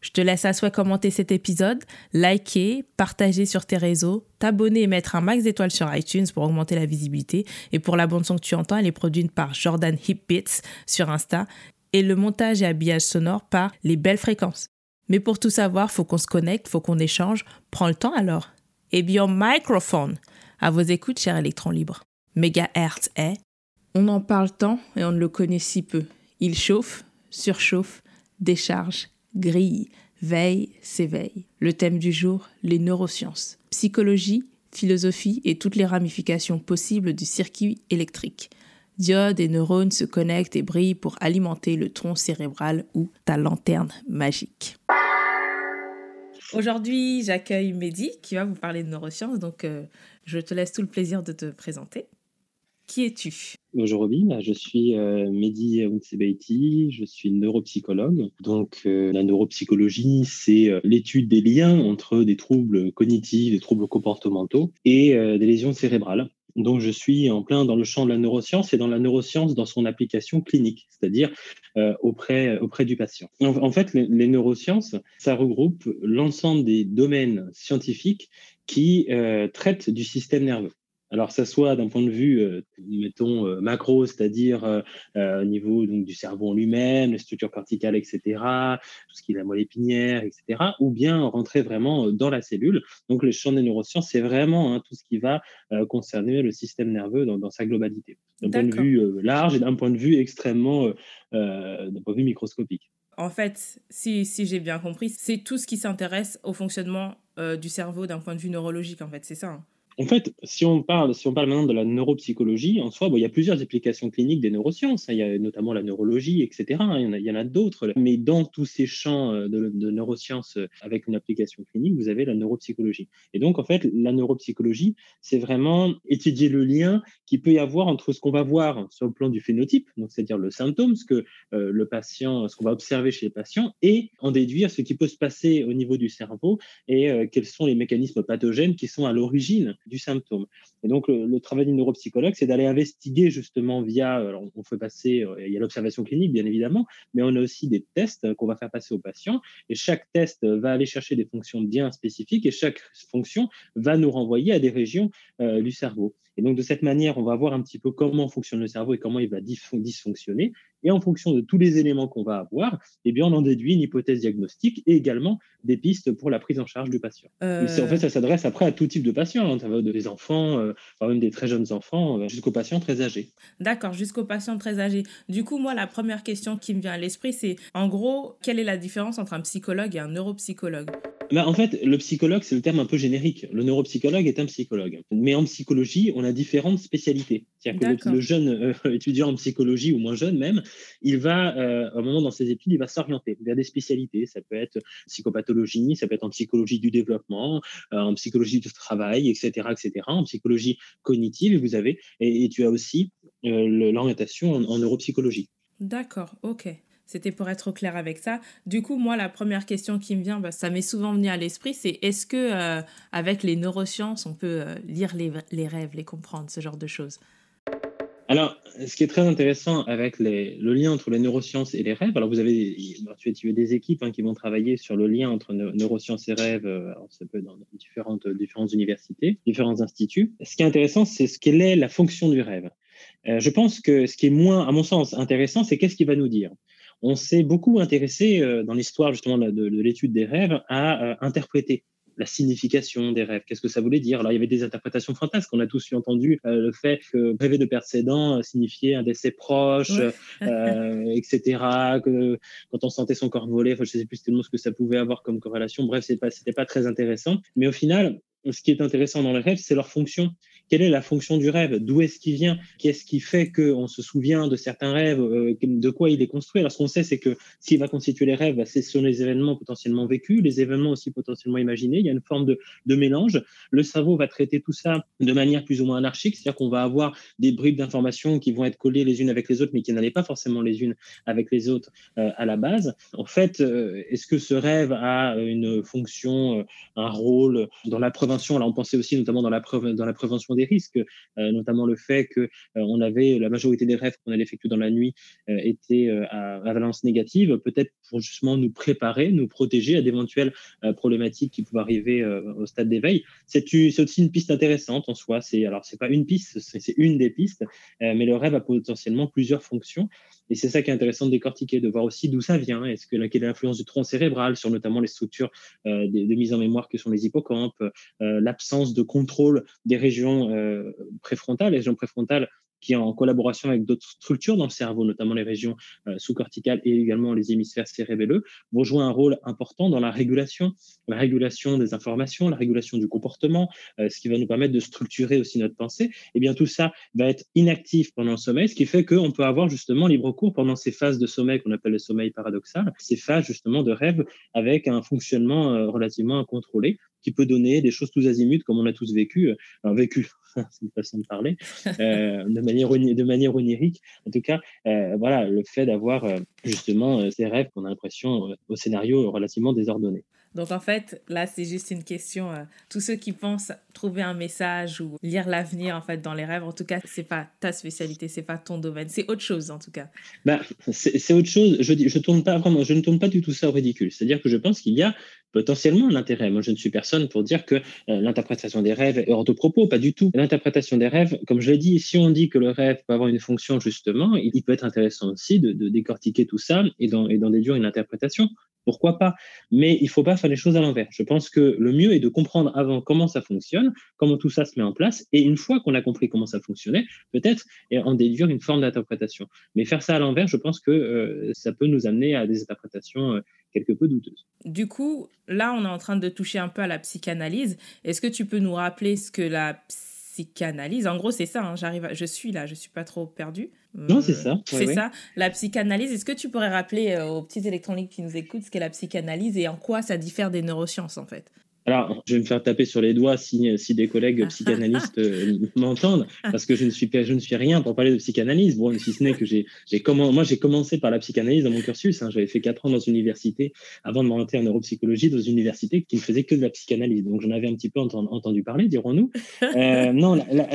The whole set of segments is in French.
Je te laisse à souhait commenter cet épisode, liker, partager sur tes réseaux, t'abonner et mettre un max d'étoiles sur iTunes pour augmenter la visibilité. Et pour la bande son que tu entends, elle est produite par Jordan Hipbits sur Insta et le montage et habillage sonore par Les Belles Fréquences. Mais pour tout savoir, faut qu'on se connecte, faut qu'on échange. Prends le temps alors. Et bien, microphone. À vos écoutes, cher électron libre. Mégahertz est. On en parle tant et on ne le connaît si peu. Il chauffe, surchauffe, décharge, grille, veille, s'éveille. Le thème du jour, les neurosciences. Psychologie, philosophie et toutes les ramifications possibles du circuit électrique. Diodes et neurones se connectent et brillent pour alimenter le tronc cérébral ou ta lanterne magique. Aujourd'hui, j'accueille Mehdi qui va vous parler de neurosciences, donc euh, je te laisse tout le plaisir de te présenter. Qui es-tu? Bonjour Robin, je suis euh, Mehdi Unsebeiti, je suis neuropsychologue. Donc euh, la neuropsychologie, c'est euh, l'étude des liens entre des troubles cognitifs, des troubles comportementaux et des lésions cérébrales. Donc je suis en plein dans le champ de la neuroscience et dans la neuroscience dans son application clinique, c'est-à-dire auprès, auprès du patient. En, fait, les, neurosciences, ça regroupe l'ensemble des domaines scientifiques qui traitent du système nerveux. Alors, ça soit d'un point de vue, euh, mettons, euh, macro, c'est-à-dire euh, au niveau donc, du cerveau en lui-même, les structures corticales, etc., tout ce qui est la moelle épinière, etc., ou bien rentrer vraiment dans la cellule. Donc, le champ des neurosciences, c'est vraiment hein, tout ce qui va concerner le système nerveux dans, sa globalité, d'un point de vue large et d'un point de vue extrêmement, d'un point de vue microscopique. En fait, si, si j'ai bien compris, c'est tout ce qui s'intéresse au fonctionnement du cerveau d'un point de vue neurologique, en fait, c'est ça hein? En fait, si on parle, maintenant de la neuropsychologie, en soi, bon, il y a plusieurs applications cliniques des neurosciences. Hein. Il y a notamment la neurologie, etc. Hein. Il y en a, d'autres. Mais dans tous ces champs euh, de, neurosciences euh, avec une application clinique, vous avez la neuropsychologie. Et donc, en fait, la neuropsychologie, c'est vraiment étudier le lien qu'il peut y avoir entre ce qu'on va voir sur le plan du phénotype, c'est-à-dire le symptôme, ce que euh, le patient, ce qu'on va observer chez les patients, et en déduire ce qui peut se passer au niveau du cerveau et quels sont les mécanismes pathogènes qui sont à l'origine du symptôme. Et donc, le, travail du neuropsychologue, c'est d'aller investiguer justement via, alors on fait passer, euh, il y a l'observation clinique bien évidemment, mais on a aussi des tests qu'on va faire passer aux patients. Et chaque test va aller chercher des fonctions bien spécifiques et chaque fonction va nous renvoyer à des régions euh, du cerveau. Et donc, de cette manière, on va voir un petit peu comment fonctionne le cerveau et comment il va dysfonctionner. Et en fonction de tous les éléments qu'on va avoir, eh bien, on en déduit une hypothèse diagnostique et également des pistes pour la prise en charge du patient. En fait, euh. ça s'adresse après à tout type de patients. Hein. Ça va des enfants, euh, même des très jeunes enfants, euh, jusqu'aux patients très âgés. D'accord, jusqu'aux patients très âgés. Du coup, moi, la première question qui me vient à l'esprit, c'est en gros, quelle est la différence entre un psychologue et un neuropsychologue? Bah, en fait, le psychologue, c'est le terme un peu générique. Le neuropsychologue est un psychologue. Mais en psychologie, on a différentes spécialités. C'est-à-dire que le, jeune euh, étudiant en psychologie, ou moins jeune même, il va, euh, à un moment dans ses études, il va s'orienter vers des spécialités. Ça peut être psychopathologie, ça peut être en psychologie du développement, euh, en psychologie du travail, etc., etc., en psychologie cognitive, vous avez, et, tu as aussi l'orientation en neuropsychologie. D'accord, ok. C'était pour être clair avec ça. Du coup, moi, la première question qui me vient, bah, ça m'est souvent venu à l'esprit, c'est est-ce que euh, avec les neurosciences, on peut euh, lire les, rêves, les comprendre, ce genre de choses? Alors, ce qui est très intéressant avec le lien entre les neurosciences et les rêves, alors vous avez tu as des équipes hein, qui vont travailler sur le lien entre neurosciences et rêves, euh, alors ça peut être dans différentes, différentes universités, différents instituts. Ce qui est intéressant, c'est ce qu'elle est la fonction du rêve. je pense que ce qui est moins, à mon sens, intéressant, c'est qu'est-ce qu'il va nous dire on s'est beaucoup intéressé euh, dans l'histoire justement de, l'étude des rêves à euh, interpréter la signification des rêves. Qu'est-ce que ça voulait dire? Alors, il y avait des interprétations fantasques. On a tous entendu euh, le fait que rêver de perdre ses dents euh, signifiait un décès proche, euh, etc. Que quand on sentait son corps voler, je ne sais plus tellement ce que ça pouvait avoir comme corrélation. Bref, ce n'était pas, pas très intéressant. Mais au final, ce qui est intéressant dans les rêves, c'est leur fonction. Quelle est la fonction du rêve? D'où est-ce qu'il vient? Qu'est-ce qui fait qu'on se souvient de certains rêves? Euh, De quoi il est construit? Alors, ce qu'on sait, c'est que ce qui va constituer les rêves, bah, ce sont les événements potentiellement vécus, les événements aussi potentiellement imaginés. Il y a une forme de, mélange. Le cerveau va traiter tout ça de manière plus ou moins anarchique, c'est-à-dire qu'on va avoir des bribes d'informations qui vont être collées les unes avec les autres, mais qui n'allaient pas forcément les unes avec les autres euh, à la base. En fait, euh, est-ce que ce rêve a une fonction, un rôle dans la prévention? Alors, on pensait aussi notamment dans la, dans la prévention des risques, euh, notamment le fait que euh, on avait la majorité des rêves qu'on allait effectuer dans la nuit euh, étaient à, à, valence négative, peut-être pour justement nous préparer, nous protéger à d'éventuelles problématiques qui pouvaient arriver au stade d'éveil. C'est aussi une piste intéressante en soi. C'est alors c'est pas une piste, c'est une des pistes, mais le rêve a potentiellement plusieurs fonctions. Et c'est ça qui est intéressant de décortiquer, de voir aussi d'où ça vient. Est-ce que quelle est l'influence du tronc cérébral sur notamment les structures de, mise en mémoire que sont les hippocampes, l'absence de contrôle des régions euh, préfrontales. Les régions préfrontales qui, en collaboration avec d'autres structures dans le cerveau, notamment les régions euh, sous-corticales et également les hémisphères cérébelleux, vont jouer un rôle important dans la régulation, la régulation des informations, la régulation du comportement, euh, ce qui va nous permettre de structurer aussi notre pensée. Et eh bien tout ça va être inactif pendant le sommeil, ce qui fait qu'on peut avoir justement libre cours pendant ces phases de sommeil qu'on appelle le sommeil paradoxal, ces phases justement de rêve avec un fonctionnement relativement incontrôlé qui peut donner des choses tous azimuts, comme on a tous vécu, euh, vécu, c'est une façon de parler, euh, de, manière, de manière onirique. En tout cas, euh, voilà, le fait d'avoir justement ces rêves qu'on a l'impression au scénario relativement désordonné. Donc en fait, là, c'est juste une question. tous ceux qui pensent trouver un message ou lire l'avenir en fait dans les rêves, en tout cas, c'est pas ta spécialité, c'est pas ton domaine, c'est autre chose en tout cas. Bah, c'est autre chose. Je, je tourne pas vraiment, je ne tourne pas du tout ça au ridicule. C'est-à-dire que je pense qu'il y a potentiellement l'intérêt. Moi, je ne suis personne pour dire que euh, l'interprétation des rêves est hors de propos, pas du tout. L'interprétation des rêves, comme je l'ai dit, si on dit que le rêve peut avoir une fonction justement, il, peut être intéressant aussi de, décortiquer tout ça et d'en déduire une interprétation. Pourquoi pas? Mais il ne faut pas faire les choses à l'envers. Je pense que le mieux est de comprendre avant comment ça fonctionne, comment tout ça se met en place, et une fois qu'on a compris comment ça fonctionnait, peut-être en déduire une forme d'interprétation. Mais faire ça à l'envers, je pense que euh, ça peut nous amener à des interprétations euh, quelque peu douteuses. Du coup, là, on est en train de toucher un peu à la psychanalyse. Est-ce que tu peux nous rappeler ce que la psychanalyse, en gros, c'est ça, hein, j'arrive je suis là, je suis pas trop perdue. Non, c'est ça. c'est ça. La psychanalyse, est-ce que tu pourrais rappeler euh, aux petits électroniques qui nous écoutent ce qu'est la psychanalyse et en quoi ça diffère des neurosciences, en fait? Alors, je vais me faire taper sur les doigts si, si des collègues psychanalystes euh, m'entendent, parce que je ne, suis, je ne suis rien pour parler de psychanalyse. Bon, si ce n'est que j'ai, moi, j'ai commencé par la psychanalyse dans mon cursus. Hein. J'avais fait quatre ans dans une université avant de m'orienter en neuropsychologie dans une université qui ne faisait que de la psychanalyse. Donc, j'en avais un petit peu entendu, parler, dirons-nous. Euh, non, la,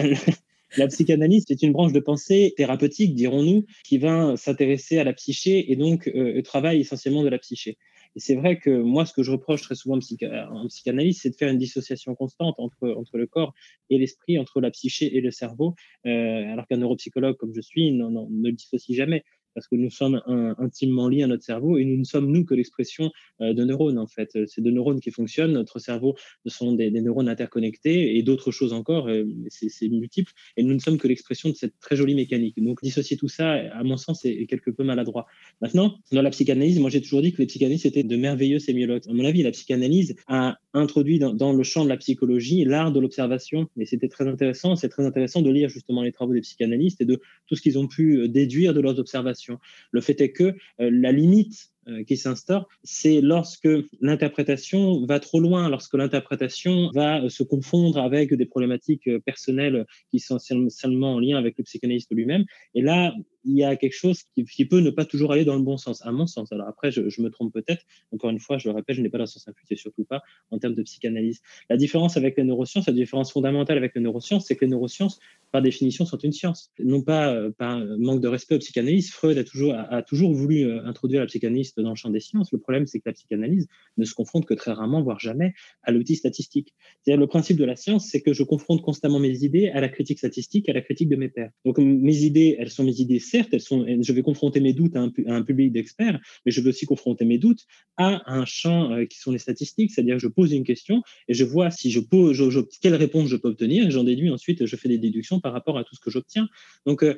la, psychanalyse, c'est une branche de pensée thérapeutique, dirons-nous, qui va s'intéresser à la psyché et donc euh, travaille essentiellement de la psyché. Et c'est vrai que moi, ce que je reproche très souvent en, psychanalyse, c'est de faire une dissociation constante entre, le corps et l'esprit, entre la psyché et le cerveau, euh, alors qu'un neuropsychologue comme je suis ne le dissocie jamais parce que nous sommes intimement liés à notre cerveau et nous ne sommes nous que l'expression euh, de neurones en fait. C'est de neurones qui fonctionnent. Notre cerveau ce sont des, neurones interconnectés et d'autres choses encore. Euh, c'est multiple et nous ne sommes que l'expression de cette très jolie mécanique. Donc dissocier tout ça, à mon sens, est, quelque peu maladroit. Maintenant, dans la psychanalyse, moi j'ai toujours dit que les psychanalystes étaient de merveilleux sémiologues. À mon avis, la psychanalyse a introduit dans, le champ de la psychologie l'art de l'observation et c'était très intéressant. C'est très intéressant de lire justement les travaux des psychanalystes et de tout ce qu'ils ont pu euh, déduire de leurs observations. Le fait est que euh, la limite euh, qui s'instaure, c'est lorsque l'interprétation va trop loin, lorsque l'interprétation va se confondre avec des problématiques personnelles qui sont seulement en lien avec le psychanalyste lui-même. Et là, il y a quelque chose qui, peut ne pas toujours aller dans le bon sens, à mon sens. Alors après, je, me trompe peut-être. Encore une fois, je le répète, je n'ai pas la science infuse surtout pas en termes de psychanalyse. La différence avec les neurosciences, la différence fondamentale avec les neurosciences, c'est que les neurosciences, par définition, sont une science. Non pas euh, par manque de respect aux psychanalystes. Freud a toujours, a, toujours voulu euh, introduire la psychanalyse dans le champ des sciences. Le problème, c'est que la psychanalyse ne se confronte que très rarement, voire jamais, à l'outil statistique. C'est-à-dire le principe de la science, c'est que je confronte constamment mes idées à la critique statistique, à la critique de mes pairs. Donc mes idées, elles sont mes idées certes, elles sont, je vais confronter mes doutes à un, public d'experts, mais je veux aussi confronter mes doutes à un champ euh, qui sont les statistiques, c'est-à-dire je pose une question et je vois si je pose, quelle réponse je peux obtenir, et j'en déduis ensuite, je fais des déductions par rapport à tout ce que j'obtiens. Donc, euh,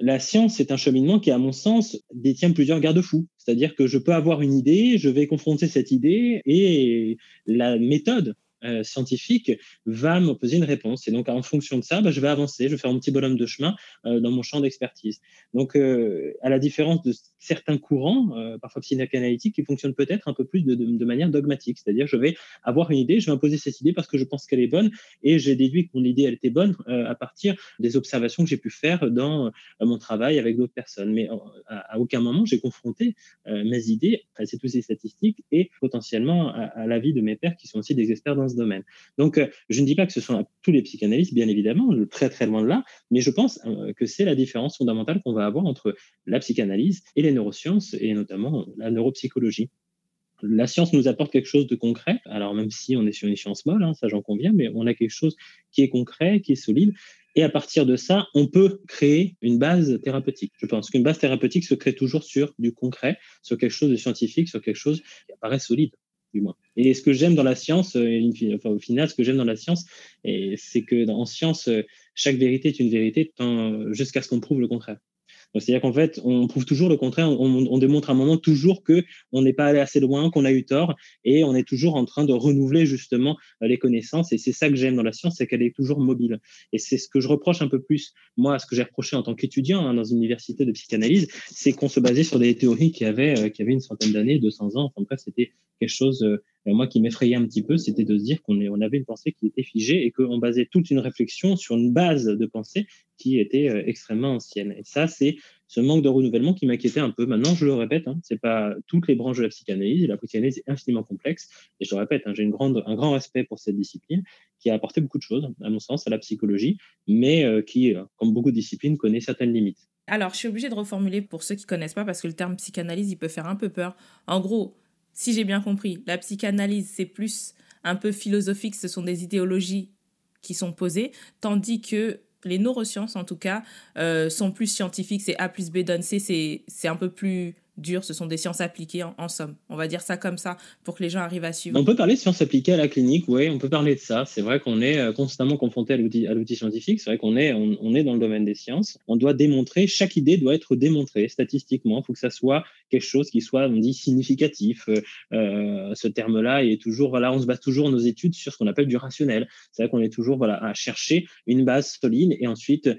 la science est un cheminement qui, à mon sens, détient plusieurs garde-fous. C'est-à-dire que je peux avoir une idée, je vais confronter cette idée et la méthode euh, scientifique va me poser une réponse. Et donc, en fonction de ça, bah, je vais avancer, je vais faire un petit bonhomme de chemin euh, dans mon champ d'expertise. Donc, euh, à la différence de certains courants, parfois psychanalytiques, qui fonctionnent peut-être un peu plus de, manière dogmatique. C'est-à-dire, je vais avoir une idée, je vais imposer cette idée parce que je pense qu'elle est bonne et j'ai déduit que mon idée, elle était bonne à partir des observations que j'ai pu faire dans mon travail avec d'autres personnes. Mais à, aucun moment, j'ai confronté mes idées, c'est toutes ces statistiques et potentiellement à, à l'avis de mes pairs qui sont aussi des experts dans ce domaine. Donc, euh, je ne dis pas que ce sont tous les psychanalystes, bien évidemment, très très loin de là, mais je pense euh, que c'est la différence fondamentale qu'on va avoir entre la psychanalyse et les neurosciences, et notamment la neuropsychologie. La science nous apporte quelque chose de concret, alors même si on est sur une science molle, hein, ça j'en conviens, mais on a quelque chose qui est concret, qui est solide, et à partir de ça, on peut créer une base thérapeutique. Je pense qu'une base thérapeutique se crée toujours sur du concret, sur quelque chose de scientifique, sur quelque chose qui apparaît solide. Et ce que j'aime dans la science, euh, enfin, au final, ce que j'aime dans la science, c'est que en science, euh, chaque vérité est une vérité jusqu'à ce qu'on prouve le contraire. C'est-à-dire qu'en fait, on prouve toujours le contraire, on, démontre à un moment toujours que on n'est pas allé assez loin, qu'on a eu tort, et on est toujours en train de renouveler justement euh, les connaissances. Et c'est ça que j'aime dans la science, c'est qu'elle est toujours mobile. Et c'est ce que je reproche un peu plus, moi, ce que j'ai reproché en tant qu'étudiant hein, dans une université de psychanalyse, c'est qu'on se basait sur des théories qui avaient, qui avaient une centaine d'années, 200 ans. Enfin bref, c'était quelque chose euh, moi qui m'effrayait un petit peu, c'était de se dire qu'on on avait une pensée qui était figée et qu'on basait toute une réflexion sur une base de pensée qui était euh, extrêmement ancienne. Et ça, c'est ce manque de renouvellement qui m'inquiétait un peu. Maintenant, je le répète, hein, c'est pas toutes les branches de la psychanalyse. La psychanalyse est infiniment complexe. Et je le répète, hein, j'ai un grand respect pour cette discipline qui a apporté beaucoup de choses, à mon sens, à la psychologie, mais euh, qui, comme beaucoup de disciplines, connaît certaines limites. Alors, je suis obligée de reformuler pour ceux qui connaissent pas parce que le terme psychanalyse, il peut faire un peu peur. En gros, si j'ai bien compris, la psychanalyse, c'est plus un peu philosophique, ce sont des idéologies qui sont posées, tandis que les neurosciences, en tout cas, euh, sont plus scientifiques, c'est A plus B donne C, c'est un peu plus dur, ce sont des sciences appliquées en, somme. On va dire ça comme ça pour que les gens arrivent à suivre. On peut parler de sciences appliquées à la clinique, oui, on peut parler de ça. C'est vrai qu'on est euh, constamment confronté à l'outil scientifique, c'est vrai qu'on est, on, est dans le domaine des sciences. On doit démontrer, chaque idée doit être démontrée statistiquement, il faut que ça soit quelque chose qui soit, on dit, significatif. Euh, euh, ce terme-là est toujours, voilà, on se base toujours nos études sur ce qu'on appelle du rationnel. C'est vrai qu'on est toujours voilà, à chercher une base solide et ensuite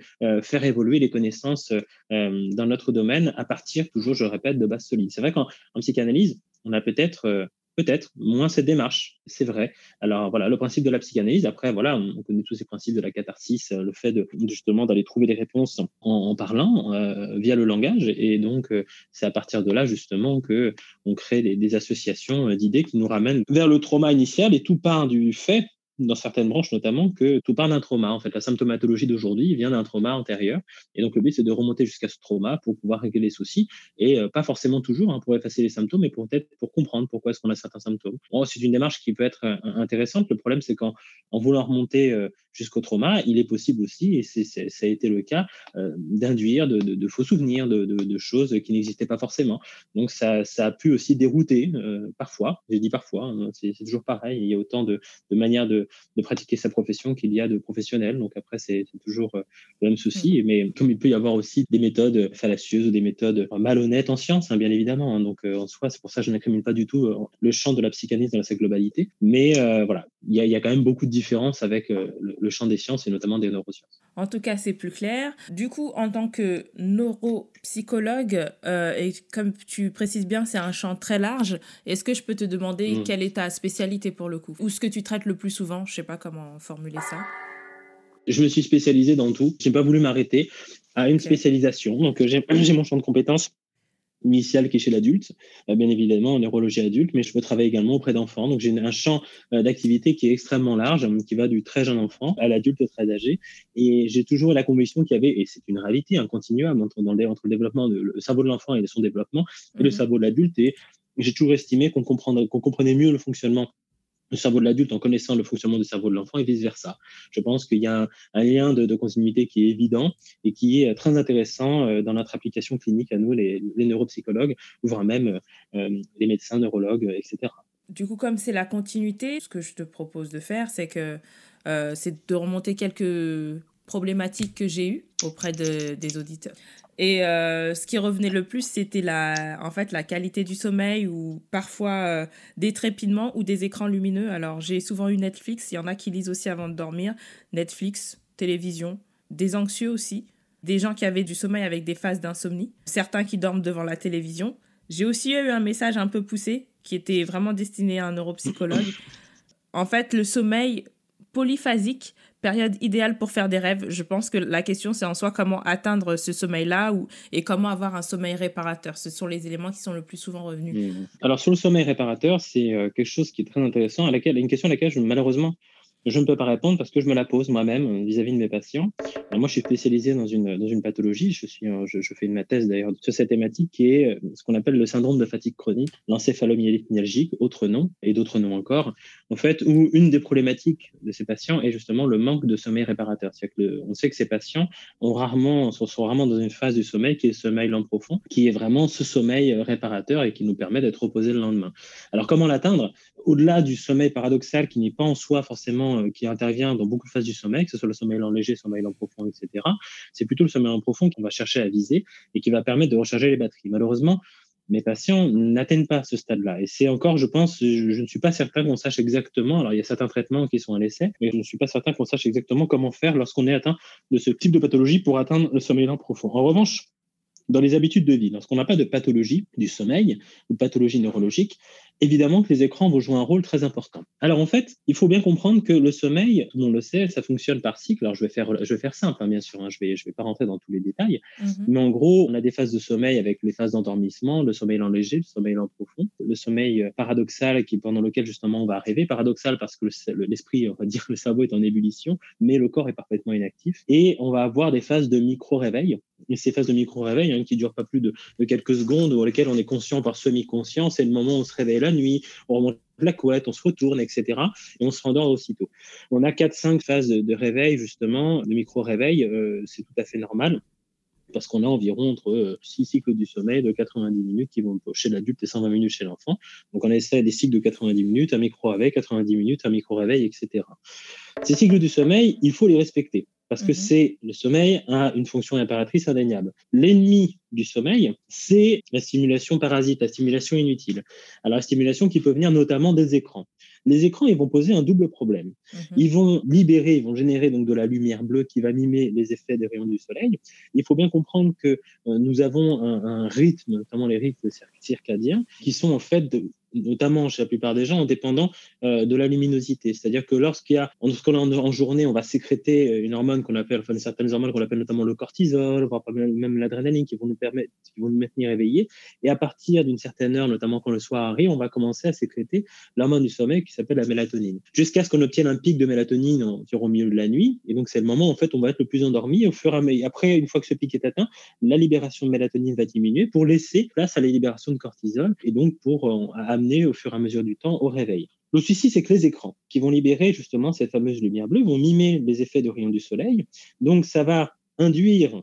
faire évoluer les connaissances dans notre domaine à partir, toujours, je répète, de base solide. C'est vrai qu'en psychanalyse, on a peut-être euh, peut-être moins cette démarche, c'est vrai. Alors voilà, le principe de la psychanalyse, après, voilà, on, connaît tous ces principes de la catharsis, euh, le fait de justement d'aller trouver des réponses en, parlant euh, via le langage, et donc c'est à partir de là justement que on crée des, des associations d'idées qui nous ramènent vers le trauma initial, et tout part du fait dans certaines branches notamment, que tout part d'un trauma. En fait, la symptomatologie d'aujourd'hui vient d'un trauma antérieur. Et donc, le but, c'est de remonter jusqu'à ce trauma pour pouvoir régler les soucis. Et euh, pas forcément toujours hein, pour effacer les symptômes, mais peut-être pour comprendre pourquoi est-ce qu'on a certains symptômes. c'est une démarche qui peut être euh, intéressante. Le problème, c'est qu'en en voulant remonter euh, jusqu'au trauma, il est possible aussi, et ça a été le cas, d'induire de, faux souvenirs, de, choses qui n'existaient pas forcément. Donc, ça, ça, a pu aussi dérouter parfois. J'ai dit parfois, hein, c'est, toujours pareil. Il y a autant de, manières de de, pratiquer sa profession qu'il y a de professionnels. Donc après, c'est toujours euh, le même souci. Mm. Mais comme il peut y avoir aussi des méthodes fallacieuses ou des méthodes malhonnêtes en science, hein, bien évidemment. Hein. Donc euh, en soi, c'est pour ça que je n'incrimine pas du tout euh, le champ de la psychanalyse dans sa globalité. Mais voilà, il y, a quand même beaucoup de différences avec le, champ des sciences et notamment des neurosciences. En tout cas, c'est plus clair. Du coup, en tant que neuropsychologue, et comme tu précises bien, c'est un champ très large, est-ce que je peux te demander mm. quelle est ta spécialité pour le coup? Ou ce que tu traites le plus souvent? Je ne sais pas comment formuler ça. Je me suis spécialisé dans tout. Je n'ai pas voulu m'arrêter à une spécialisation. Donc, euh, j'ai mon champ de compétences initial qui est chez l'adulte, euh, bien évidemment en neurologie adulte, mais je peux travailler également auprès d'enfants. Donc j'ai un champ euh, d'activité qui est extrêmement large, qui va du très jeune enfant à l'adulte très âgé. Et j'ai toujours la conviction qu'il y avait, et c'est une réalité, un continuum entre, dans le, entre le développement, de, le cerveau de l'enfant et son développement, et le mhm. cerveau de l'adulte. Et j'ai toujours estimé qu'on comprenait mieux le fonctionnement le cerveau de l'adulte en connaissant le fonctionnement du cerveau de l'enfant et vice-versa. Je pense qu'il y a un, lien de, continuité qui est évident et qui est très intéressant euh, dans notre application clinique à nous, les, neuropsychologues, ou voire même euh, les médecins, neurologues, etc. Du coup, comme c'est la continuité, ce que je te propose de faire, c'est que euh, c'est de remonter quelques problématiques que j'ai eues auprès de, des auditeurs. Et euh, ce qui revenait le plus, c'était la, en fait, la qualité du sommeil ou parfois euh, des trépidements ou des écrans lumineux. Alors, j'ai souvent eu Netflix. Il y en a qui lisent aussi avant de dormir. Netflix, télévision, des anxieux aussi, des gens qui avaient du sommeil avec des phases d'insomnie, certains qui dorment devant la télévision. J'ai aussi eu un message un peu poussé qui était vraiment destiné à un neuropsychologue. En fait, le sommeil polyphasique période idéale pour faire des rêves Je pense que la question, c'est en soi comment atteindre ce sommeil-là ou, et comment avoir un sommeil réparateur. Ce sont les éléments qui sont le plus souvent revenus. Mmh. Alors, sur le sommeil réparateur, c'est euh, quelque chose qui est très intéressant, à laquelle, une question à laquelle je, malheureusement, je ne peux pas répondre parce que je me la pose moi-même euh, vis-à-vis de mes patients. moi, je suis spécialisé dans une, dans une pathologie. Je, suis, je, je fais une thèse d'ailleurs sur cette thématique qui est euh, ce qu'on appelle le syndrome de fatigue chronique, l'encéphalomyélique autre nom, et d'autres noms encore, en fait, où une des problématiques de ces patients est justement le manque de sommeil réparateur. C'est-à-dire que on sait que ces patients ont rarement, sont, sont rarement dans une phase du sommeil qui est le sommeil lent profond, qui est vraiment ce sommeil réparateur et qui nous permet d'être reposé le lendemain. Alors, comment l'atteindre? Au-delà du sommeil paradoxal qui n'est pas en soi forcément euh, qui intervient dans beaucoup de phases du sommeil, que ce soit le sommeil lent léger, le sommeil lent profond, etc. C'est plutôt le sommeil lent profond qu'on va chercher à viser et qui va permettre de recharger les batteries. Malheureusement, mes patients n'atteignent pas ce stade-là. Et c'est encore, je pense, je, ne suis pas certain qu'on sache exactement. Alors, il y a certains traitements qui sont à l'essai, mais je ne suis pas certain qu'on sache exactement comment faire lorsqu'on est atteint de ce type de pathologie pour atteindre le sommeil lent profond. En revanche, dans les habitudes de vie, lorsqu'on n'a pas de pathologie du sommeil ou pathologie neurologique, évidemment que les écrans vont jouer un rôle très important. Alors en fait, il faut bien comprendre que le sommeil, tout le monde le sait, ça fonctionne par cycle. Alors je vais faire, je vais faire simple, hein, bien sûr, hein, je ne vais, je vais pas rentrer dans tous les détails, mhm. mais en gros, on a des phases de sommeil avec les phases d'endormissement, le sommeil lent léger, le sommeil lent profond, le sommeil euh, paradoxal qui pendant lequel justement on va rêver, paradoxal parce que l'esprit, on va dire, le cerveau est en ébullition, mais le corps est parfaitement inactif, et on va avoir des phases de micro-réveil. Et ces phases de micro-réveil, hein, qui durent pas plus de, de quelques secondes, dans lesquelles on est conscient par semi-conscient, c'est le moment où on se réveille la nuit, on remonte la couette, on se retourne, etc. Et on se rendort aussitôt. On a 4-5 phases de réveil, justement, de micro-réveil, euh, c'est tout à fait normal parce qu'on a environ entre 6 euh, cycles du sommeil de 90 minutes qui vont chez l'adulte et 120 minutes chez l'enfant. Donc on essaie des cycles de 90 minutes, un micro-réveil, 90 minutes, un micro-réveil, etc. Ces cycles du sommeil, il faut les respecter parce que mhm. c'est le sommeil a une fonction impératrice indéniable. L'ennemi du sommeil, c'est la stimulation parasite, la stimulation inutile. Alors la stimulation qui peut venir notamment des écrans. Les écrans, ils vont poser un double problème. Mhm. Ils vont libérer, ils vont générer donc de la lumière bleue qui va mimer les effets des rayons du soleil. Il faut bien comprendre que euh, nous avons un, un, rythme, notamment les rythmes circadiens, qui sont en fait de, notamment chez la plupart des gens, en dépendant euh, de la luminosité. C'est-à-dire que lorsqu'il y a, lorsqu'on est en, journée, on va sécréter euh, une hormone qu'on appelle, enfin certaines hormones qu'on appelle notamment le cortisol, voire même l'adrénaline, qui vont nous permettre, qui vont nous maintenir éveillés. Et à partir d'une certaine heure, notamment quand le soir arrive, on va commencer à sécréter l'hormone du sommeil qui s'appelle la mélatonine. Jusqu'à ce qu'on obtienne un pic de mélatonine au milieu de la nuit. Et donc c'est le moment en fait on va être le plus endormi. Au fur après, une fois que ce pic est atteint, la libération de mélatonine va diminuer pour laisser place à la libération de cortisol et donc pour euh, amener au fur et à mesure du temps au réveil. Le souci, c'est que les écrans qui vont libérer justement cette fameuse lumière bleue vont mimer les effets de rayons du soleil. Donc, ça va induire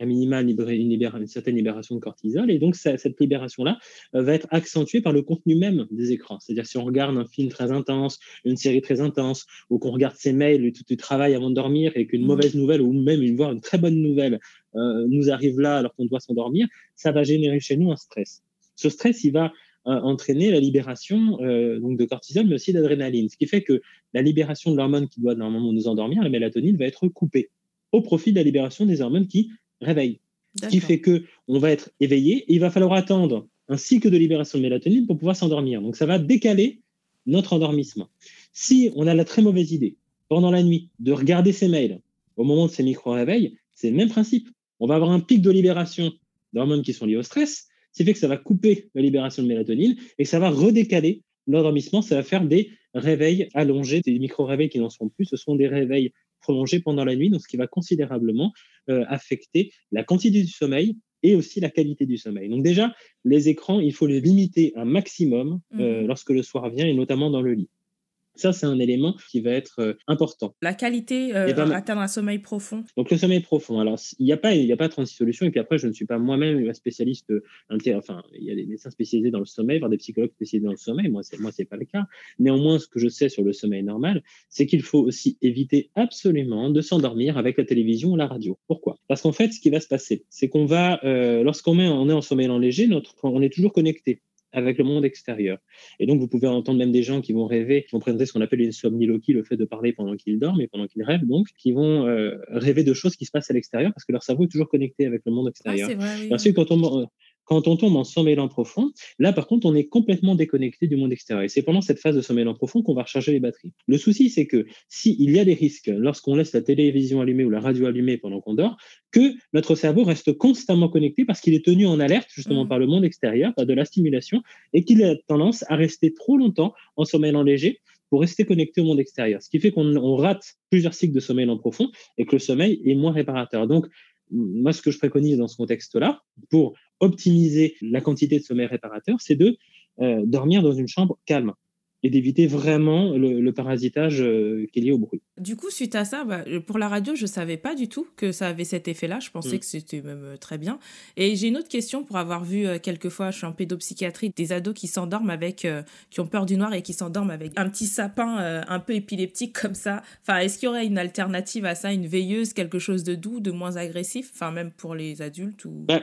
à minima une, une, certaine libération de cortisol. Et donc, cette libération-là euh, va être accentuée par le contenu même des écrans. C'est-à-dire, si on regarde un film très intense, une série très intense, ou qu'on regarde ses mails et tout le travail avant de dormir, et qu'une mmh. mauvaise nouvelle, ou même une, voire une très bonne nouvelle, euh, nous arrive là alors qu'on doit s'endormir, ça va générer chez nous un stress. Ce stress, il va entraîner la libération euh, donc de cortisol, mais aussi d'adrénaline. Ce qui fait que la libération de l'hormone qui doit normalement nous endormir, la mélatonine, va être coupée au profit de la libération des hormones qui réveillent. Ce qui fait que on va être éveillé et il va falloir attendre un cycle de libération de mélatonine pour pouvoir s'endormir. Donc ça va décaler notre endormissement. Si on a la très mauvaise idée pendant la nuit de regarder ses mails au moment de ces micro-réveils, c'est le même principe. On va avoir un pic de libération d'hormones qui sont liées au stress ce qui fait que ça va couper la libération de mélatonine et ça va redécaler l'endormissement. Ça va faire des réveils allongés, des micro-réveils qui n'en sont plus. Ce sont des réveils prolongés pendant la nuit, donc ce qui va considérablement euh, affecter la quantité du sommeil et aussi la qualité du sommeil. Donc déjà, les écrans, il faut les limiter un maximum euh, mmh. lorsque le soir vient et notamment dans le lit. Ça, c'est un élément qui va être euh, important. La qualité, euh, ben, atteindre un sommeil profond. Donc, le sommeil profond. Alors, il n'y a, pas, il a pas 36 solutions. Et puis après, je ne suis pas moi-même un spécialiste. enfin, il y a des médecins spécialisés dans le sommeil, voire des psychologues spécialisés dans le sommeil. Moi, ce n'est pas le cas. Néanmoins, ce que je sais sur le sommeil normal, c'est qu'il faut aussi éviter absolument de s'endormir avec la télévision ou la radio. Pourquoi? Parce qu'en fait, ce qui va se passer, c'est qu'on va, euh, lorsqu'on on est en sommeil léger, notre, on est toujours connecté avec le monde extérieur. Et donc, vous pouvez entendre même des gens qui vont rêver, qui vont présenter ce qu'on appelle une somniloquie, le fait de parler pendant qu'ils dorment et pendant qu'ils rêvent, donc, qui vont euh, rêver de choses qui se passent à l'extérieur parce que leur cerveau est toujours connecté avec le monde ah, extérieur. Ah, vrai, oui, Ensuite, quand on, quand on tombe en sommeil profond, là, par contre, on est complètement déconnecté du monde extérieur. Et c'est pendant cette phase de sommeil profond qu'on va recharger les batteries. Le souci, c'est que s'il y a des risques lorsqu'on laisse la télévision allumée ou la radio allumée pendant qu'on dort, que notre cerveau reste constamment connecté parce qu'il est tenu en alerte justement mmh. par le monde extérieur, par de la stimulation, et qu'il a tendance à rester trop longtemps en sommeil léger pour rester connecté au monde extérieur. Ce qui fait qu'on rate plusieurs cycles de sommeil en profond et que le sommeil est moins réparateur. Donc, moi, ce que je préconise dans ce contexte-là, pour optimiser la quantité de sommeil réparateur, c'est de euh, dormir dans une chambre calme et d'éviter vraiment le, parasitage euh, qui est lié au bruit. Du coup, suite à ça, bah, pour la radio, je ne savais pas du tout que ça avait cet effet-là. Je pensais mm. que c'était même euh, très bien. Et j'ai une autre question pour avoir vu quelquefois, je suis en pédopsychiatrie, des ados qui s'endorment avec, qui ont peur du noir et qui s'endorment avec un petit sapin un peu épileptique comme ça. Enfin, est-ce qu'il y aurait une alternative à ça, une veilleuse, quelque chose de doux, de moins agressif, enfin même pour les adultes ou... Bah,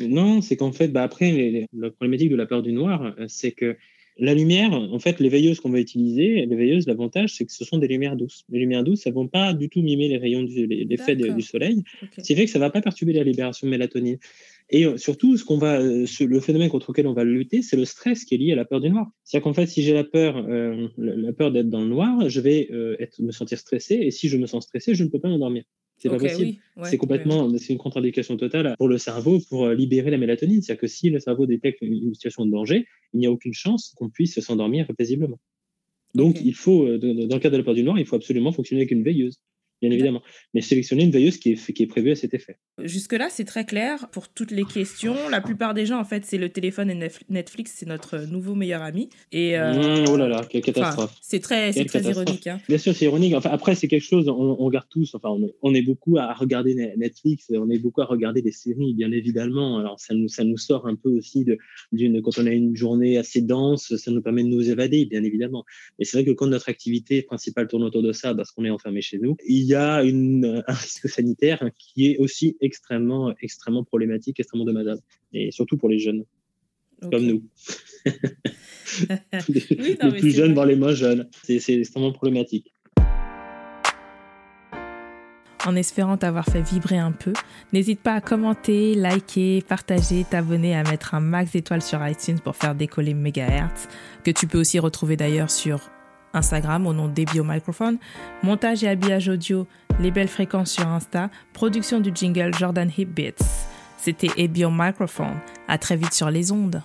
non, c'est qu'en fait, bah après, la problématique de la peur du noir, euh, c'est que la lumière, en fait, les veilleuses qu'on va utiliser, les veilleuses, l'avantage, c'est que ce sont des lumières douces. Les lumières douces, elles vont pas du tout mimer les rayons du, l'effet du soleil. Ce qui fait que ça va pas perturber la libération de mélatonine. Et euh, surtout, ce qu'on va, euh, le phénomène contre lequel on va lutter, c'est le stress qui est lié à la peur du noir. C'est-à-dire qu'en fait, si j'ai la peur, la peur d'être dans le noir, je vais être, me sentir stressé. Et si je me sens stressé, je ne peux pas m'endormir. C'est pas possible. c'est complètement, c'est une contre-indication totale pour le cerveau pour euh, libérer la mélatonine. C'est-à-dire que si le cerveau détecte une situation de danger, il n'y a aucune chance qu'on puisse s'endormir paisiblement. Donc, il faut, euh, dans le cas de la peur du noir, il faut absolument fonctionner avec une veilleuse bien évidemment. Mais sélectionner une veilleuse qui est, qui est prévue à cet effet. Jusque-là, c'est très clair pour toutes les questions. La plupart des gens, en fait, c'est le téléphone et Netflix, c'est notre nouveau meilleur ami. Et, euh, mmh, oh là là, quelle catastrophe. c'est très, très ironique. Hein. Bien sûr, c'est ironique. Enfin, après, c'est quelque chose, on, regarde tous, enfin, on est, beaucoup à regarder Netflix, on est beaucoup à regarder des séries, bien évidemment. Alors, ça nous, ça nous sort un peu aussi d'une, quand on a une journée assez dense, ça nous permet de nous évader, bien évidemment. Mais c'est vrai que quand notre activité principale tourne autour de ça, parce qu'on est enfermé chez nous, il y a une, un risque sanitaire qui est aussi extrêmement, extrêmement problématique, extrêmement dommageable, et surtout pour les jeunes, comme nous. les, plus jeunes, voire les moins jeunes. C'est extrêmement problématique. En espérant t'avoir fait vibrer un peu, n'hésite pas à commenter, liker, partager, t'abonner, à mettre un max d'étoiles sur iTunes pour faire décoller Megahertz, que tu peux aussi retrouver d'ailleurs sur Instagram au nom d'Ebio Microphone, montage et habillage audio, les belles fréquences sur Insta, production du jingle Jordan Hip Beats. C'était Ebio Microphone. À très vite sur les ondes.